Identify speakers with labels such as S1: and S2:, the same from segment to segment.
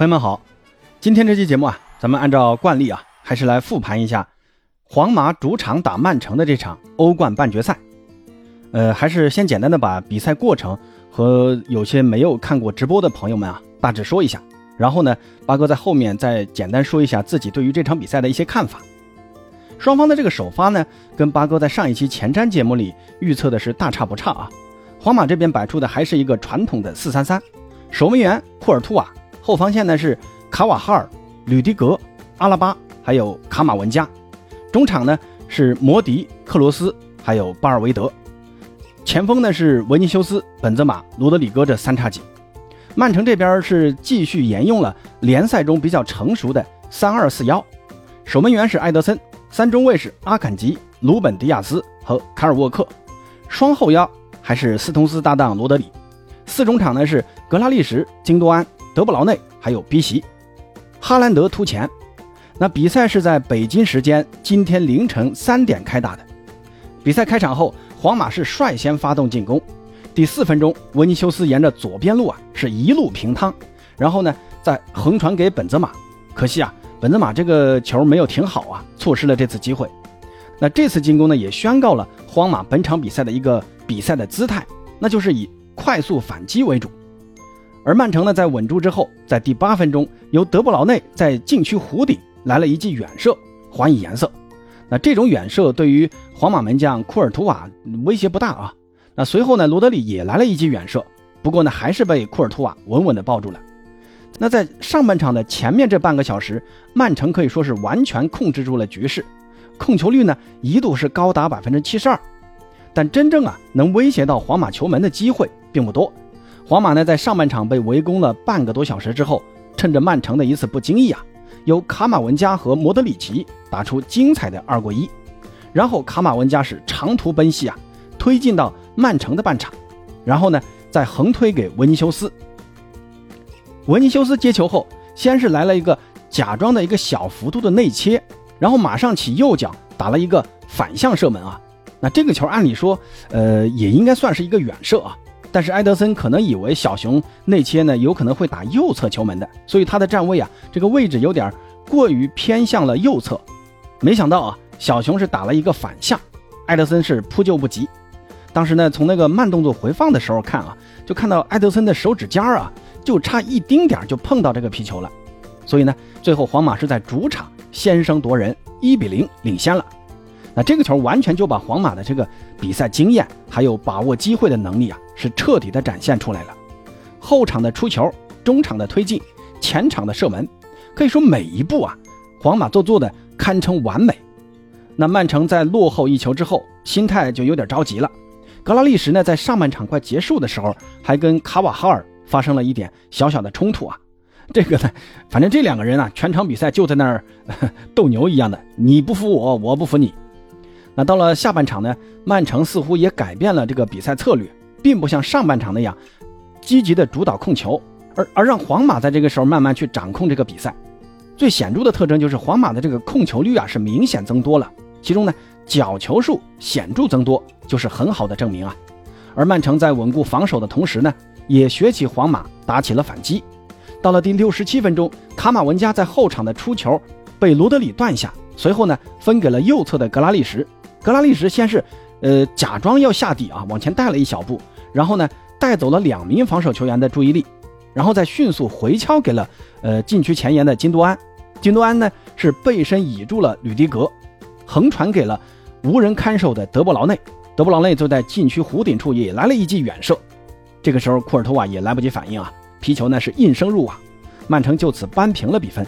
S1: 朋友们好，今天这期节目啊，咱们按照惯例啊，还是来复盘一下皇马主场打曼城的这场欧冠半决赛。呃，还是先简单的把比赛过程和有些没有看过直播的朋友们啊，大致说一下。然后呢，八哥在后面再简单说一下自己对于这场比赛的一些看法。双方的这个首发呢，跟八哥在上一期前瞻节目里预测的是大差不差啊。皇马这边摆出的还是一个传统的四三三，守门员库尔图瓦。后防线呢是卡瓦哈尔、吕迪格、阿拉巴，还有卡马文加；中场呢是摩迪、克罗斯，还有巴尔维德；前锋呢是维尼修斯、本泽马、罗德里戈这三叉戟。曼城这边是继续沿用了联赛中比较成熟的三二四幺，守门员是埃德森，三中卫是阿坎吉、鲁本迪亚斯和卡尔沃克，双后腰还是斯通斯搭档罗德里，四中场呢是格拉利什、金多安。德布劳内还有逼席，哈兰德突前。那比赛是在北京时间今天凌晨三点开打的。比赛开场后，皇马是率先发动进攻。第四分钟，维尼修斯沿着左边路啊是一路平趟，然后呢再横传给本泽马。可惜啊，本泽马这个球没有停好啊，错失了这次机会。那这次进攻呢也宣告了皇马本场比赛的一个比赛的姿态，那就是以快速反击为主。而曼城呢，在稳住之后，在第八分钟，由德布劳内在禁区弧顶来了一记远射，还以颜色。那这种远射对于皇马门将库尔图瓦威胁不大啊。那随后呢，罗德里也来了一记远射，不过呢，还是被库尔图瓦稳稳的抱住了。那在上半场的前面这半个小时，曼城可以说是完全控制住了局势，控球率呢一度是高达百分之七十二，但真正啊能威胁到皇马球门的机会并不多。皇马呢，在上半场被围攻了半个多小时之后，趁着曼城的一次不经意啊，由卡马文加和莫德里奇打出精彩的二过一，然后卡马文加是长途奔袭啊，推进到曼城的半场，然后呢，再横推给维尼修斯。维尼修斯接球后，先是来了一个假装的一个小幅度的内切，然后马上起右脚打了一个反向射门啊，那这个球按理说，呃，也应该算是一个远射啊。但是埃德森可能以为小熊内切呢有可能会打右侧球门的，所以他的站位啊这个位置有点过于偏向了右侧。没想到啊小熊是打了一个反向，埃德森是扑救不及。当时呢从那个慢动作回放的时候看啊，就看到埃德森的手指尖啊就差一丁点就碰到这个皮球了。所以呢最后皇马是在主场先声夺人，一比零领先了。那这个球完全就把皇马的这个比赛经验还有把握机会的能力啊。是彻底的展现出来了，后场的出球，中场的推进，前场的射门，可以说每一步啊，皇马做做的堪称完美。那曼城在落后一球之后，心态就有点着急了。格拉利什呢，在上半场快结束的时候，还跟卡瓦哈尔发生了一点小小的冲突啊。这个呢，反正这两个人啊，全场比赛就在那儿 斗牛一样的，你不服我，我不服你。那到了下半场呢，曼城似乎也改变了这个比赛策略。并不像上半场那样积极的主导控球，而而让皇马在这个时候慢慢去掌控这个比赛。最显著的特征就是皇马的这个控球率啊是明显增多了，其中呢角球数显著增多就是很好的证明啊。而曼城在稳固防守的同时呢，也学起皇马打起了反击。到了第六十七分钟，卡马文加在后场的出球被罗德里断下，随后呢分给了右侧的格拉利什。格拉利什先是呃假装要下底啊，往前带了一小步。然后呢，带走了两名防守球员的注意力，然后再迅速回敲给了呃禁区前沿的金多安。金多安呢是背身倚住了吕迪格，横传给了无人看守的德布劳内。德布劳内就在禁区弧顶处也来了一记远射。这个时候库尔图瓦也来不及反应啊，皮球呢是应声入网，曼城就此扳平了比分。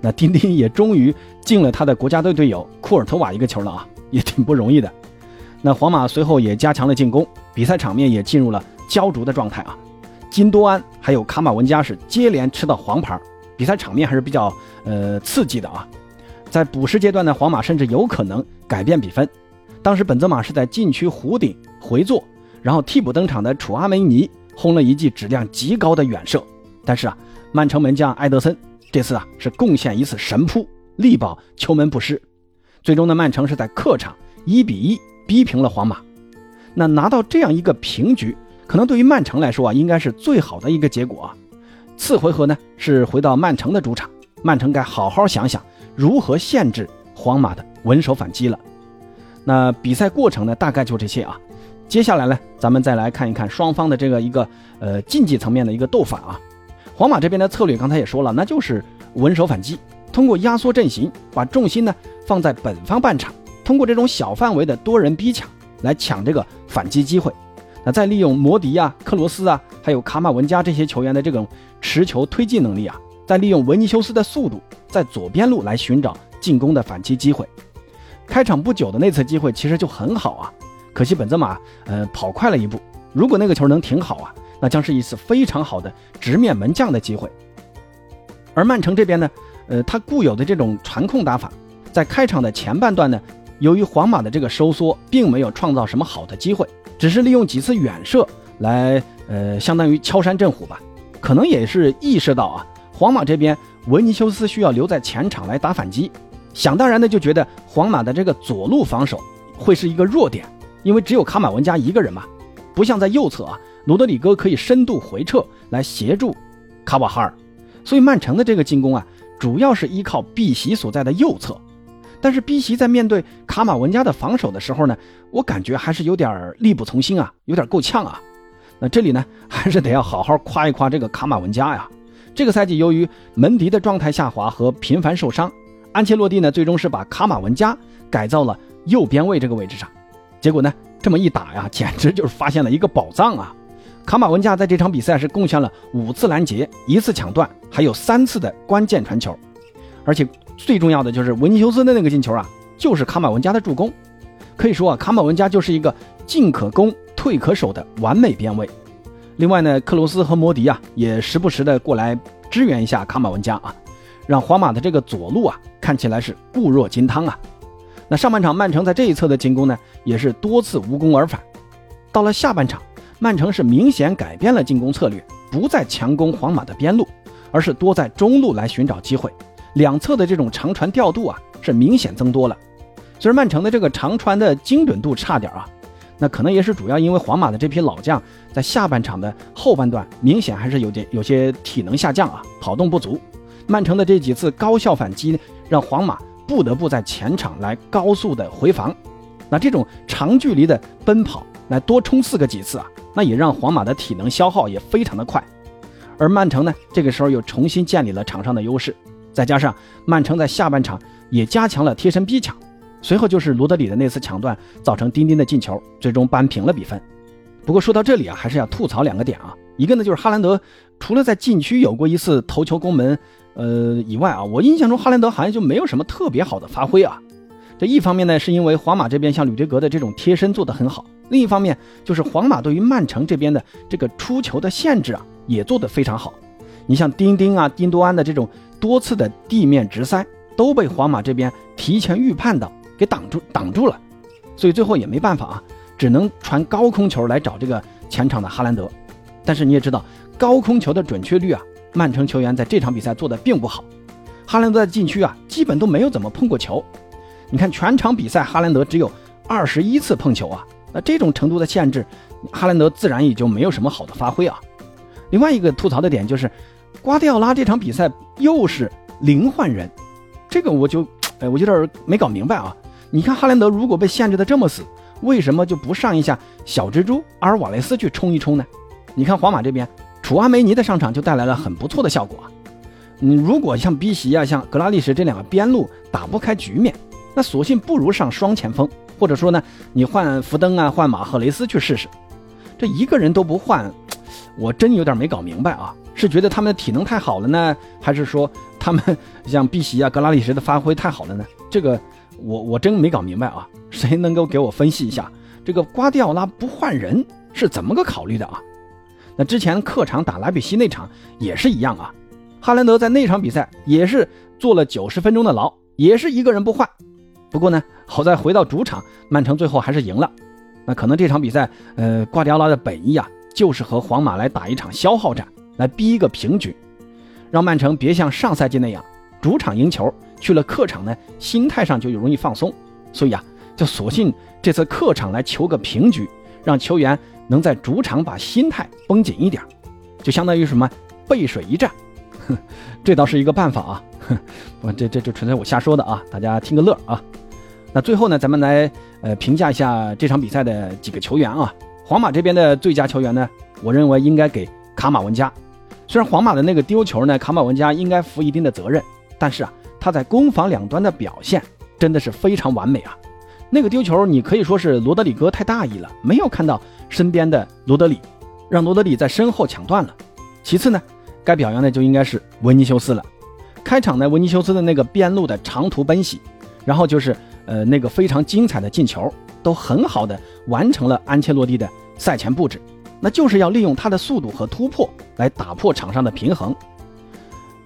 S1: 那丁丁也终于进了他的国家队队友库尔图瓦一个球了啊，也挺不容易的。那皇马随后也加强了进攻，比赛场面也进入了焦灼的状态啊。金多安还有卡马文加是接连吃到黄牌，比赛场面还是比较呃刺激的啊。在补时阶段呢，皇马甚至有可能改变比分。当时本泽马是在禁区弧顶回坐，然后替补登场的楚阿梅尼轰了一记质量极高的远射。但是啊，曼城门将埃德森这次啊是贡献一次神扑，力保球门不失。最终呢，曼城是在客场一比一。逼平了皇马，那拿到这样一个平局，可能对于曼城来说啊，应该是最好的一个结果啊。次回合呢是回到曼城的主场，曼城该好好想想如何限制皇马的稳守反击了。那比赛过程呢，大概就这些啊。接下来呢，咱们再来看一看双方的这个一个呃竞技层面的一个斗法啊。皇马这边的策略刚才也说了，那就是稳守反击，通过压缩阵型，把重心呢放在本方半场，通过这种小范围的多人逼抢来抢这个反击机会。那再利用摩迪啊、克罗斯啊，还有卡马文加这些球员的这种持球推进能力啊，再利用维尼修斯的速度，在左边路来寻找进攻的反击机会。开场不久的那次机会其实就很好啊。可惜本泽马呃跑快了一步，如果那个球能停好啊，那将是一次非常好的直面门将的机会。而曼城这边呢，呃，他固有的这种传控打法，在开场的前半段呢，由于皇马的这个收缩，并没有创造什么好的机会，只是利用几次远射来呃，相当于敲山震虎吧。可能也是意识到啊，皇马这边维尼修斯需要留在前场来打反击，想当然的就觉得皇马的这个左路防守会是一个弱点。因为只有卡马文加一个人嘛，不像在右侧啊，罗德里戈可以深度回撤来协助卡瓦哈尔，所以曼城的这个进攻啊，主要是依靠碧玺所在的右侧。但是碧玺在面对卡马文加的防守的时候呢，我感觉还是有点力不从心啊，有点够呛啊。那这里呢，还是得要好好夸一夸这个卡马文加呀。这个赛季由于门迪的状态下滑和频繁受伤，安切洛蒂呢，最终是把卡马文加改造了右边卫这个位置上。结果呢，这么一打呀，简直就是发现了一个宝藏啊！卡马文加在这场比赛是贡献了五次拦截、一次抢断，还有三次的关键传球，而且最重要的就是维尼修斯的那个进球啊，就是卡马文加的助攻。可以说啊，卡马文加就是一个进可攻、退可守的完美边卫。另外呢，克罗斯和摩迪啊，也时不时的过来支援一下卡马文加啊，让皇马的这个左路啊看起来是固若金汤啊。那上半场曼城在这一侧的进攻呢，也是多次无功而返。到了下半场，曼城是明显改变了进攻策略，不再强攻皇马的边路，而是多在中路来寻找机会。两侧的这种长传调度啊，是明显增多了。虽然曼城的这个长传的精准度差点啊，那可能也是主要因为皇马的这批老将在下半场的后半段明显还是有点有些体能下降啊，跑动不足。曼城的这几次高效反击呢让皇马。不得不在前场来高速的回防，那这种长距离的奔跑来多冲刺个几次啊，那也让皇马的体能消耗也非常的快。而曼城呢，这个时候又重新建立了场上的优势，再加上曼城在下半场也加强了贴身逼抢，随后就是罗德里的那次抢断造成丁丁的进球，最终扳平了比分。不过说到这里啊，还是要吐槽两个点啊，一个呢就是哈兰德除了在禁区有过一次头球攻门。呃，以外啊，我印象中哈兰德好像就没有什么特别好的发挥啊。这一方面呢，是因为皇马这边像吕迪格的这种贴身做得很好；另一方面，就是皇马对于曼城这边的这个出球的限制啊，也做得非常好。你像丁丁啊、丁多安的这种多次的地面直塞，都被皇马这边提前预判到，给挡住挡住了。所以最后也没办法啊，只能传高空球来找这个前场的哈兰德。但是你也知道，高空球的准确率啊。曼城球员在这场比赛做的并不好，哈兰德在禁区啊，基本都没有怎么碰过球。你看全场比赛，哈兰德只有二十一次碰球啊，那这种程度的限制，哈兰德自然也就没有什么好的发挥啊。另外一个吐槽的点就是，瓜迪奥拉这场比赛又是零换人，这个我就哎，我有点没搞明白啊。你看哈兰德如果被限制的这么死，为什么就不上一下小蜘蛛阿尔瓦雷斯去冲一冲呢？你看皇马这边。楚阿梅尼的上场就带来了很不错的效果。你如果像逼席啊、像格拉利什这两个边路打不开局面，那索性不如上双前锋，或者说呢，你换福登啊、换马赫雷斯去试试。这一个人都不换，我真有点没搞明白啊！是觉得他们的体能太好了呢，还是说他们像碧玺啊、格拉利什的发挥太好了呢？这个我我真没搞明白啊！谁能够给我分析一下，这个瓜迪奥拉不换人是怎么个考虑的啊？那之前客场打莱比锡那场也是一样啊，哈兰德在那场比赛也是坐了九十分钟的牢，也是一个人不换。不过呢，好在回到主场，曼城最后还是赢了。那可能这场比赛，呃，瓜迪奥拉的本意啊，就是和皇马来打一场消耗战，来逼一个平局，让曼城别像上赛季那样主场赢球，去了客场呢，心态上就容易放松。所以啊，就索性这次客场来求个平局，让球员。能在主场把心态绷紧一点，就相当于什么背水一战，哼这倒是一个办法啊。我这这就纯粹我瞎说的啊，大家听个乐啊。那最后呢，咱们来呃评价一下这场比赛的几个球员啊。皇马这边的最佳球员呢，我认为应该给卡马文加。虽然皇马的那个丢球呢，卡马文加应该负一定的责任，但是啊，他在攻防两端的表现真的是非常完美啊。那个丢球，你可以说是罗德里戈太大意了，没有看到身边的罗德里，让罗德里在身后抢断了。其次呢，该表扬的就应该是维尼修斯了。开场呢，维尼修斯的那个边路的长途奔袭，然后就是呃那个非常精彩的进球，都很好的完成了安切洛蒂的赛前布置，那就是要利用他的速度和突破来打破场上的平衡。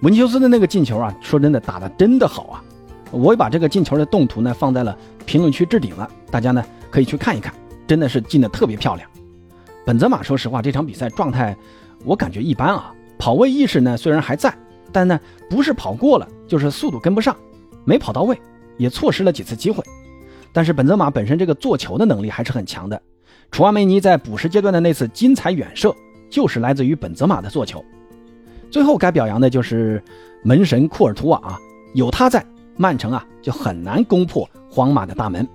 S1: 文尼修斯的那个进球啊，说真的打的真的好啊。我也把这个进球的动图呢放在了评论区置顶了，大家呢可以去看一看，真的是进的特别漂亮。本泽马说实话这场比赛状态我感觉一般啊，跑位意识呢虽然还在，但呢不是跑过了就是速度跟不上，没跑到位，也错失了几次机会。但是本泽马本身这个做球的能力还是很强的，楚阿梅尼在补时阶段的那次精彩远射就是来自于本泽马的做球。最后该表扬的就是门神库尔图瓦啊，有他在。曼城啊，就很难攻破皇马的大门。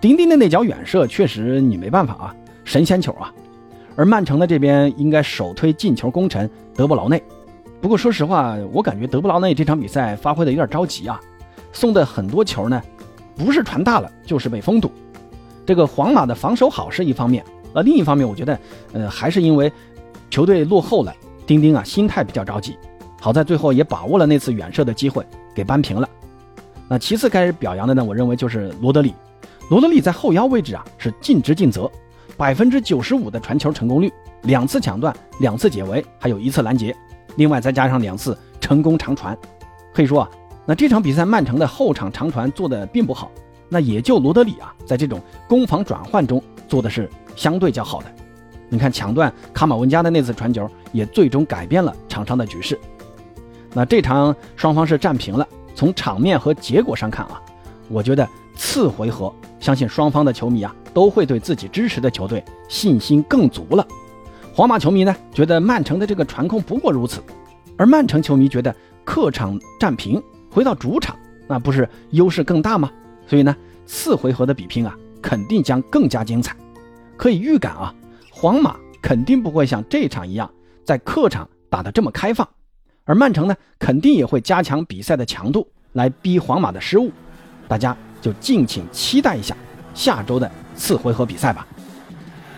S1: 丁丁的那脚远射确实你没办法啊，神仙球啊。而曼城的这边应该首推进球功臣德布劳内。不过说实话，我感觉德布劳内这场比赛发挥的有点着急啊，送的很多球呢，不是传大了就是被封堵。这个皇马的防守好是一方面，呃，另一方面我觉得，呃，还是因为球队落后了，丁丁啊心态比较着急。好在最后也把握了那次远射的机会，给扳平了。那其次该表扬的呢，我认为就是罗德里。罗德里在后腰位置啊是尽职尽责，百分之九十五的传球成功率，两次抢断，两次解围，还有一次拦截，另外再加上两次成功长传，可以说啊，那这场比赛曼城的后场长传做的并不好，那也就罗德里啊在这种攻防转换中做的是相对较好的。你看抢断卡马文加的那次传球，也最终改变了场上的局势。那这场双方是战平了。从场面和结果上看啊，我觉得次回合相信双方的球迷啊都会对自己支持的球队信心更足了。皇马球迷呢觉得曼城的这个传控不过如此，而曼城球迷觉得客场战平回到主场那不是优势更大吗？所以呢次回合的比拼啊肯定将更加精彩。可以预感啊，皇马肯定不会像这场一样在客场打得这么开放。而曼城呢，肯定也会加强。比赛的强。度，来逼皇马的失误。大家就敬请期待一下下周的次回合比赛吧。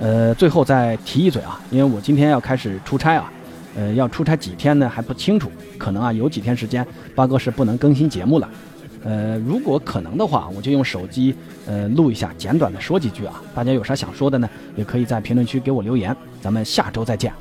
S1: 呃，最后再提一嘴啊，因为我今天要开始出差啊，呃，要出差几天呢还不清楚，可能啊有几天时间八哥是不能更新节目了。呃，如果可能的话，我就用手机呃录一下，简短的说几句啊。大家有啥想说的呢，也可以在评论区给我留言。咱们下周再见。